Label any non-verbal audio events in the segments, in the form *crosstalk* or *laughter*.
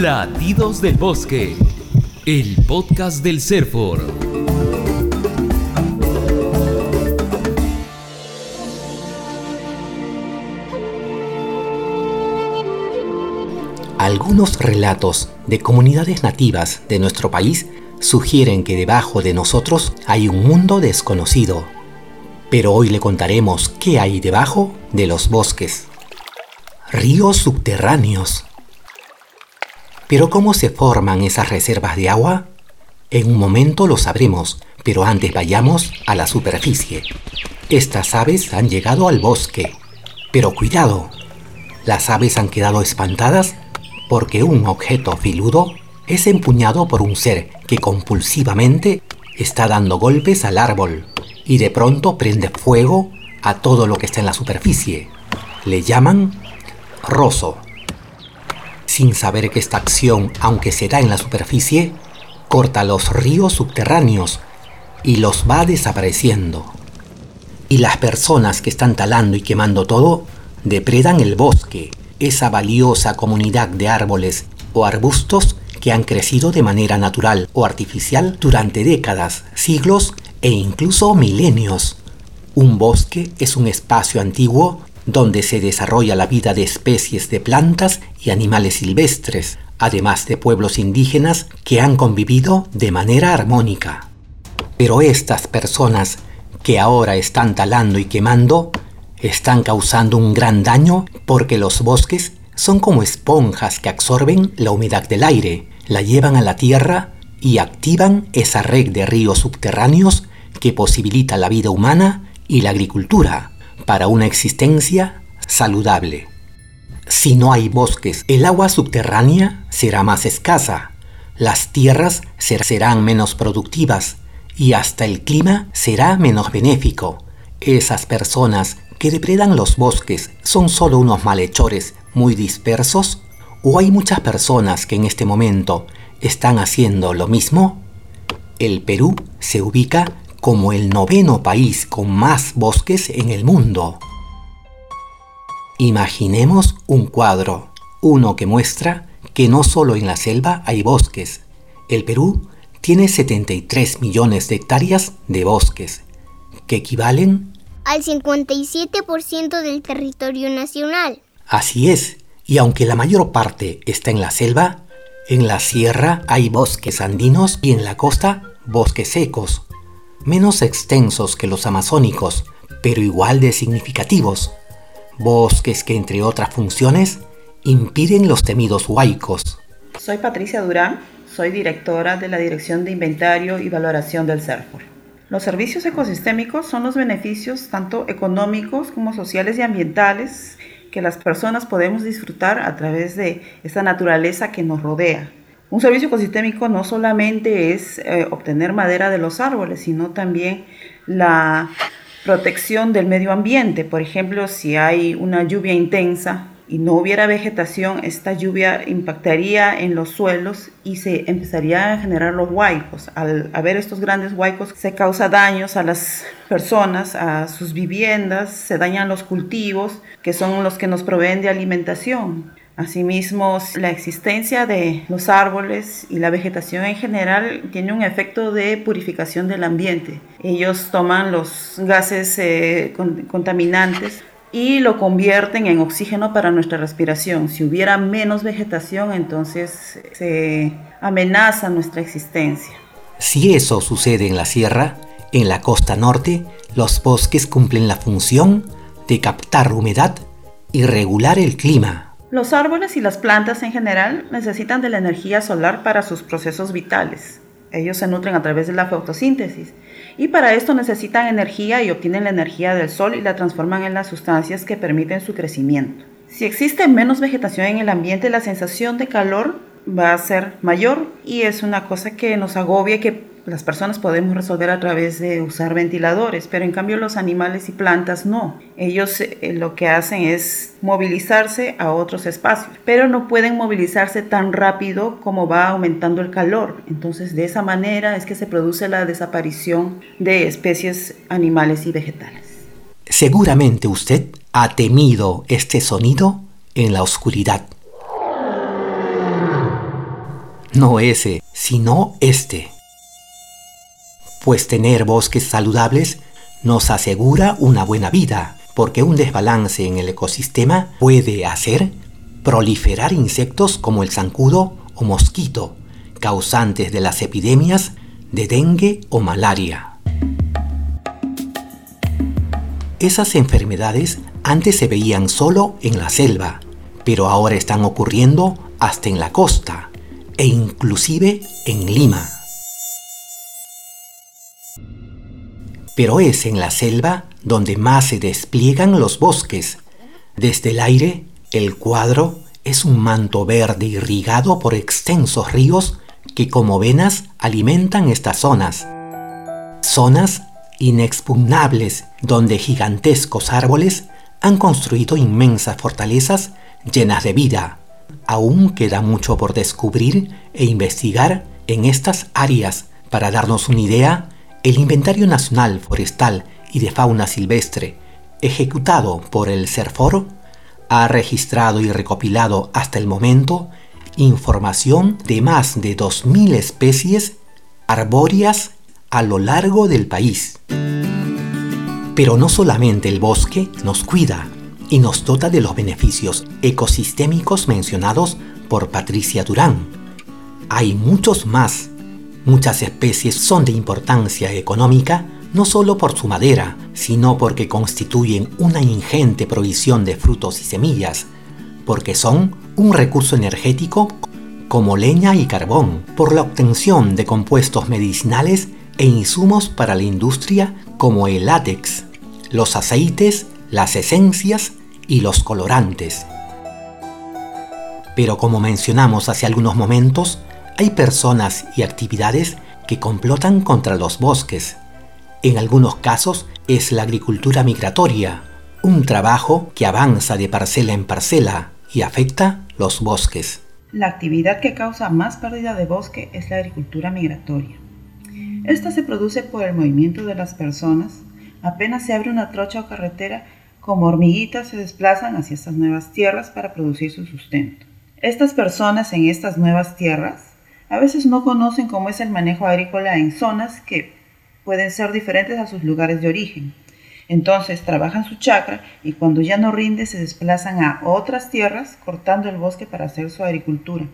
Latidos del Bosque, el podcast del CERFOR. Algunos relatos de comunidades nativas de nuestro país sugieren que debajo de nosotros hay un mundo desconocido. Pero hoy le contaremos qué hay debajo de los bosques. Ríos subterráneos. Pero ¿cómo se forman esas reservas de agua? En un momento lo sabremos, pero antes vayamos a la superficie. Estas aves han llegado al bosque. Pero cuidado, las aves han quedado espantadas porque un objeto filudo es empuñado por un ser que compulsivamente está dando golpes al árbol y de pronto prende fuego a todo lo que está en la superficie. Le llaman roso. Sin saber que esta acción, aunque se da en la superficie, corta los ríos subterráneos y los va desapareciendo. Y las personas que están talando y quemando todo depredan el bosque, esa valiosa comunidad de árboles o arbustos que han crecido de manera natural o artificial durante décadas, siglos e incluso milenios. Un bosque es un espacio antiguo donde se desarrolla la vida de especies de plantas y animales silvestres, además de pueblos indígenas que han convivido de manera armónica. Pero estas personas que ahora están talando y quemando están causando un gran daño porque los bosques son como esponjas que absorben la humedad del aire, la llevan a la tierra y activan esa red de ríos subterráneos que posibilita la vida humana y la agricultura para una existencia saludable. Si no hay bosques, el agua subterránea será más escasa, las tierras serán menos productivas y hasta el clima será menos benéfico. Esas personas que depredan los bosques son solo unos malhechores muy dispersos? ¿O hay muchas personas que en este momento están haciendo lo mismo? El Perú se ubica como el noveno país con más bosques en el mundo. Imaginemos un cuadro, uno que muestra que no solo en la selva hay bosques. El Perú tiene 73 millones de hectáreas de bosques, que equivalen al 57% del territorio nacional. Así es, y aunque la mayor parte está en la selva, en la sierra hay bosques andinos y en la costa bosques secos, menos extensos que los amazónicos, pero igual de significativos. Bosques que, entre otras funciones, impiden los temidos huaicos. Soy Patricia Durán, soy directora de la Dirección de Inventario y Valoración del CERFOR. Los servicios ecosistémicos son los beneficios tanto económicos como sociales y ambientales que las personas podemos disfrutar a través de esta naturaleza que nos rodea. Un servicio ecosistémico no solamente es eh, obtener madera de los árboles, sino también la protección del medio ambiente. Por ejemplo, si hay una lluvia intensa, y no hubiera vegetación, esta lluvia impactaría en los suelos y se empezaría a generar los huaicos. Al haber estos grandes huaicos se causa daños a las personas, a sus viviendas, se dañan los cultivos, que son los que nos proveen de alimentación. Asimismo, la existencia de los árboles y la vegetación en general tiene un efecto de purificación del ambiente. Ellos toman los gases eh, contaminantes y lo convierten en oxígeno para nuestra respiración. Si hubiera menos vegetación, entonces se amenaza nuestra existencia. Si eso sucede en la sierra, en la costa norte, los bosques cumplen la función de captar humedad y regular el clima. Los árboles y las plantas en general necesitan de la energía solar para sus procesos vitales. Ellos se nutren a través de la fotosíntesis y para esto necesitan energía y obtienen la energía del sol y la transforman en las sustancias que permiten su crecimiento. Si existe menos vegetación en el ambiente, la sensación de calor va a ser mayor y es una cosa que nos agobia que las personas podemos resolver a través de usar ventiladores, pero en cambio los animales y plantas no. Ellos eh, lo que hacen es movilizarse a otros espacios, pero no pueden movilizarse tan rápido como va aumentando el calor. Entonces de esa manera es que se produce la desaparición de especies animales y vegetales. Seguramente usted ha temido este sonido en la oscuridad. no ese, sino este. Pues tener bosques saludables nos asegura una buena vida, porque un desbalance en el ecosistema puede hacer proliferar insectos como el zancudo o mosquito, causantes de las epidemias de dengue o malaria. Esas enfermedades antes se veían solo en la selva, pero ahora están ocurriendo hasta en la costa e inclusive en Lima. Pero es en la selva donde más se despliegan los bosques. Desde el aire, el cuadro es un manto verde irrigado por extensos ríos que como venas alimentan estas zonas. Zonas inexpugnables donde gigantescos árboles han construido inmensas fortalezas llenas de vida. Aún queda mucho por descubrir e investigar en estas áreas. Para darnos una idea, el Inventario Nacional Forestal y de Fauna Silvestre, ejecutado por el CERFOR, ha registrado y recopilado hasta el momento información de más de 2.000 especies arbóreas a lo largo del país. Pero no solamente el bosque nos cuida y nos dota de los beneficios ecosistémicos mencionados por Patricia Durán. Hay muchos más. Muchas especies son de importancia económica no solo por su madera, sino porque constituyen una ingente provisión de frutos y semillas, porque son un recurso energético como leña y carbón, por la obtención de compuestos medicinales e insumos para la industria como el látex, los aceites, las esencias y los colorantes. Pero como mencionamos hace algunos momentos, hay personas y actividades que complotan contra los bosques. En algunos casos es la agricultura migratoria, un trabajo que avanza de parcela en parcela y afecta los bosques. La actividad que causa más pérdida de bosque es la agricultura migratoria. Esta se produce por el movimiento de las personas. Apenas se abre una trocha o carretera, como hormiguitas se desplazan hacia estas nuevas tierras para producir su sustento. Estas personas en estas nuevas tierras a veces no conocen cómo es el manejo agrícola en zonas que pueden ser diferentes a sus lugares de origen. Entonces trabajan su chakra y cuando ya no rinde se desplazan a otras tierras cortando el bosque para hacer su agricultura.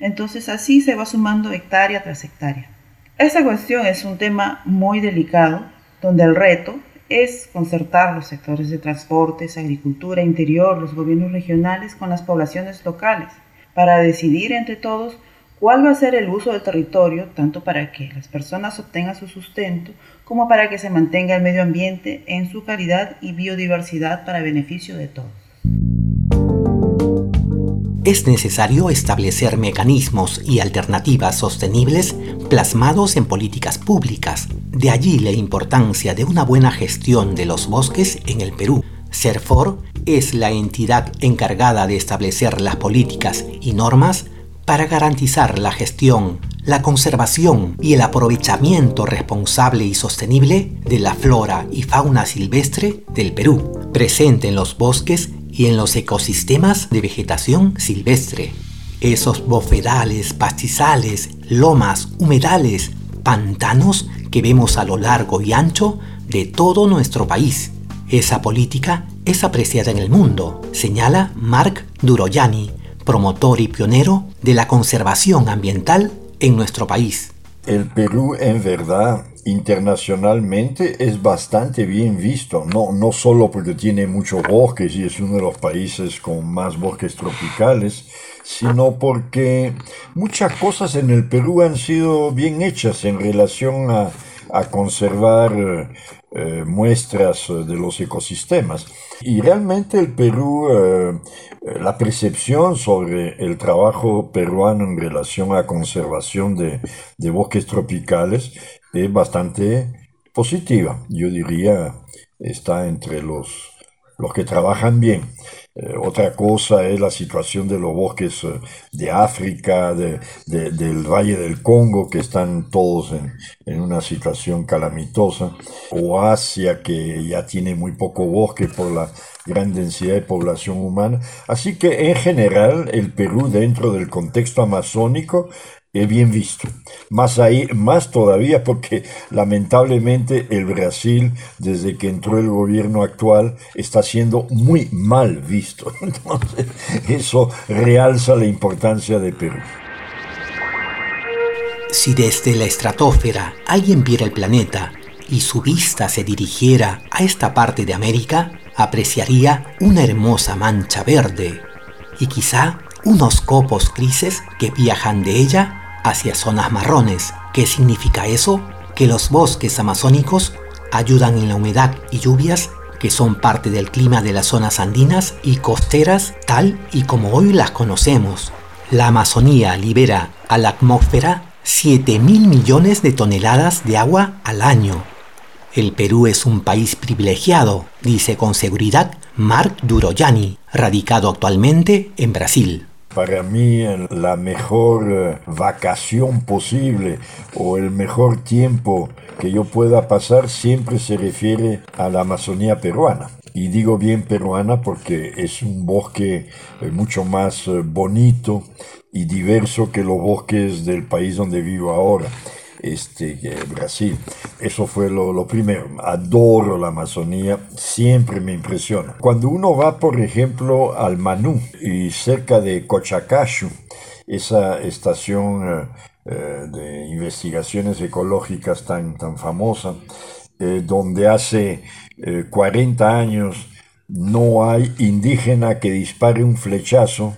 Entonces así se va sumando hectárea tras hectárea. Esta cuestión es un tema muy delicado donde el reto es concertar los sectores de transportes, agricultura, interior, los gobiernos regionales con las poblaciones locales para decidir entre todos cuál va a ser el uso del territorio, tanto para que las personas obtengan su sustento como para que se mantenga el medio ambiente en su calidad y biodiversidad para beneficio de todos. Es necesario establecer mecanismos y alternativas sostenibles plasmados en políticas públicas. De allí la importancia de una buena gestión de los bosques en el Perú. CERFOR es la entidad encargada de establecer las políticas y normas para garantizar la gestión, la conservación y el aprovechamiento responsable y sostenible de la flora y fauna silvestre del Perú, presente en los bosques y en los ecosistemas de vegetación silvestre. Esos bofedales, pastizales, lomas, humedales, pantanos que vemos a lo largo y ancho de todo nuestro país. Esa política es apreciada en el mundo, señala Mark Duroyani, promotor y pionero de la conservación ambiental en nuestro país. El Perú en verdad internacionalmente es bastante bien visto, no, no solo porque tiene muchos bosques y es uno de los países con más bosques tropicales, sino porque muchas cosas en el Perú han sido bien hechas en relación a, a conservar eh, muestras de los ecosistemas. Y realmente el Perú, eh, la percepción sobre el trabajo peruano en relación a conservación de, de bosques tropicales es bastante positiva. Yo diría, está entre los, los que trabajan bien. Eh, otra cosa es la situación de los bosques eh, de África, de, del Valle del Congo, que están todos en, en, una situación calamitosa, o Asia, que ya tiene muy poco bosque por la gran densidad de población humana. Así que en general el Perú dentro del contexto amazónico es bien visto. Más ahí, más todavía porque lamentablemente el Brasil, desde que entró el gobierno actual, está siendo muy mal visto. *laughs* Entonces, eso realza la importancia de Perú. Si desde la estratosfera alguien viera el planeta y su vista se dirigiera a esta parte de América, apreciaría una hermosa mancha verde y quizá unos copos grises que viajan de ella hacia zonas marrones. ¿Qué significa eso? Que los bosques amazónicos ayudan en la humedad y lluvias que son parte del clima de las zonas andinas y costeras tal y como hoy las conocemos. La Amazonía libera a la atmósfera 7 mil millones de toneladas de agua al año. El Perú es un país privilegiado, dice con seguridad Mark Duroyani, radicado actualmente en Brasil. Para mí la mejor eh, vacación posible o el mejor tiempo que yo pueda pasar siempre se refiere a la Amazonía peruana. Y digo bien peruana porque es un bosque eh, mucho más eh, bonito y diverso que los bosques del país donde vivo ahora este, Brasil. Eso fue lo, primero. Adoro la Amazonía, siempre me impresiona. Cuando uno va, por ejemplo, al Manú y cerca de Cochacacho, esa estación eh, eh, de investigaciones ecológicas tan, tan famosa, eh, donde hace 40 años no hay indígena que dispare un flechazo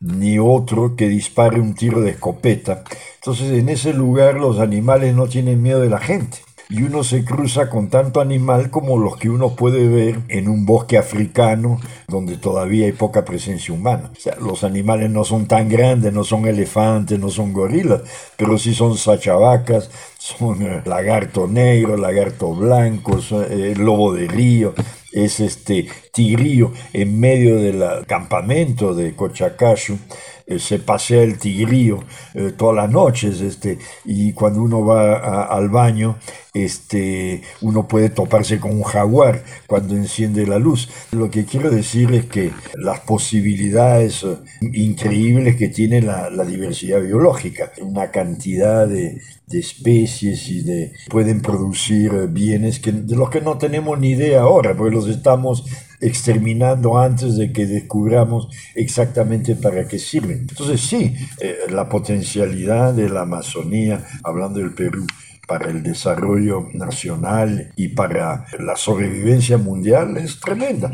ni otro que dispare un tiro de escopeta. Entonces en ese lugar los animales no tienen miedo de la gente. Y uno se cruza con tanto animal como los que uno puede ver en un bosque africano donde todavía hay poca presencia humana. O sea, los animales no son tan grandes, no son elefantes, no son gorilas, pero sí son sachavacas, son eh, lagarto negro, lagarto blanco, eh, lobo de río, es este tigrillo en medio del campamento de Cochacacho. Eh, se pasea el tigrillo eh, todas las noches este, y cuando uno va al baño este, uno puede toparse con un jaguar cuando enciende la luz. Lo que quiero decir es que las posibilidades eh, increíbles que tiene la, diversidad biológica, una cantidad de, especies y de pueden producir bienes que, de los que no tenemos ni idea ahora, porque los estamos exterminando antes de que descubramos exactamente para qué sirven. Entonces sí, eh, la potencialidad de la Amazonía, hablando del Perú, para el desarrollo nacional y para la sobrevivencia mundial es tremenda.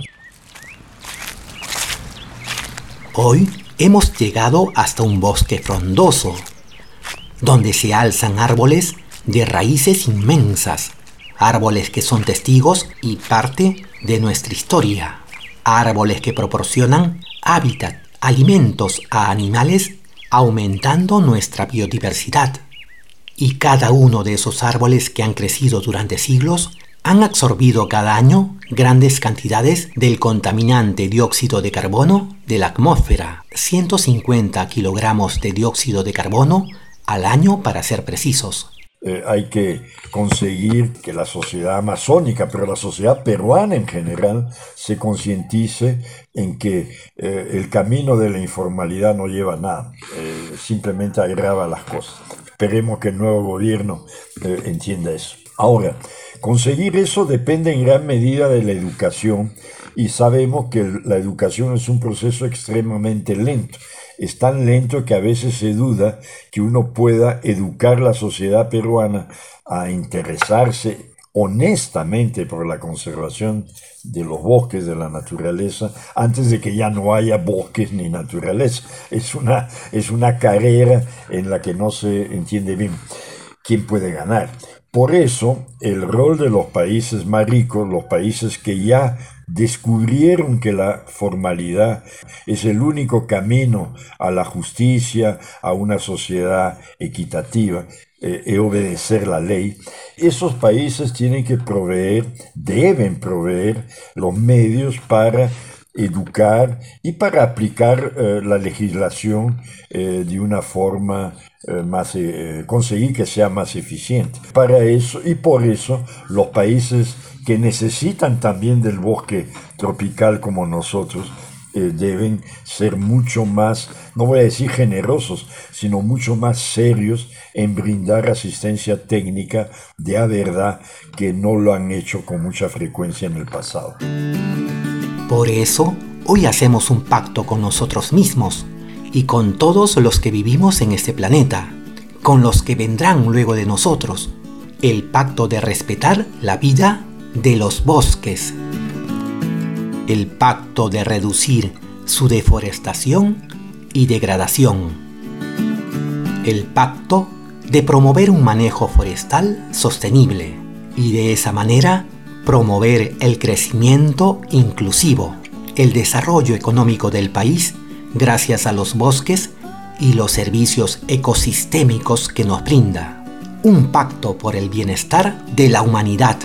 Hoy hemos llegado hasta un bosque frondoso, donde se alzan árboles de raíces inmensas árboles que son testigos y parte de nuestra historia, árboles que proporcionan hábitat, alimentos a animales, aumentando nuestra biodiversidad. Y cada uno de esos árboles que han crecido durante siglos han absorbido cada año grandes cantidades del contaminante dióxido de carbono de la atmósfera, 150 kilogramos de dióxido de carbono al año para ser precisos. Eh, hay que conseguir que la sociedad amazónica, pero la sociedad peruana en general, se concientice en que eh, el camino de la informalidad no lleva a nada, eh, simplemente agrava las cosas. Esperemos que el nuevo gobierno entienda eso. Ahora, conseguir eso depende en gran medida de la educación y sabemos que la educación es un proceso extremadamente lento es tan lento que a veces se duda que uno pueda educar la sociedad peruana a interesarse honestamente por la conservación de los bosques, de la naturaleza, antes de que ya no haya bosques ni naturaleza. Es una, es una carrera en la que no se entiende bien quién puede ganar. Por eso, el rol de los países más ricos, los países que ya descubrieron que la formalidad es el único camino a la justicia, a una sociedad equitativa eh, y obedecer la ley, esos países tienen que proveer, deben proveer los medios para educar y para aplicar eh, la legislación eh, de una forma más, conseguir que sea más eficiente. Para eso y por eso los países que necesitan también del bosque tropical como nosotros, eh, deben ser mucho más, no voy a decir generosos, sino mucho más serios en brindar asistencia técnica de a verdad que no lo han hecho con mucha frecuencia en el pasado. Por eso, hoy hacemos un pacto con nosotros mismos y con todos los que vivimos en este planeta, con los que vendrán luego de nosotros, el pacto de respetar la vida de los bosques, el pacto de reducir su deforestación y degradación, el pacto de promover un manejo forestal sostenible. Y de esa manera promover el crecimiento inclusivo, el desarrollo económico del país gracias a los bosques y los servicios ecosistémicos que nos brinda. Un pacto por el bienestar de la humanidad.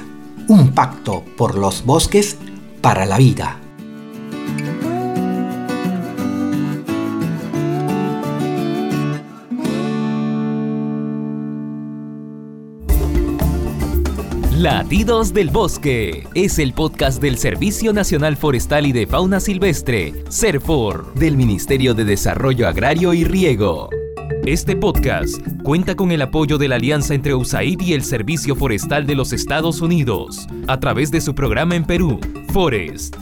Un pacto por los bosques para la vida. Latidos del Bosque es el podcast del Servicio Nacional Forestal y de Fauna Silvestre, CERFOR, del Ministerio de Desarrollo Agrario y Riego. Este podcast cuenta con el apoyo de la alianza entre USAID y el Servicio Forestal de los Estados Unidos, a través de su programa en Perú, Forest.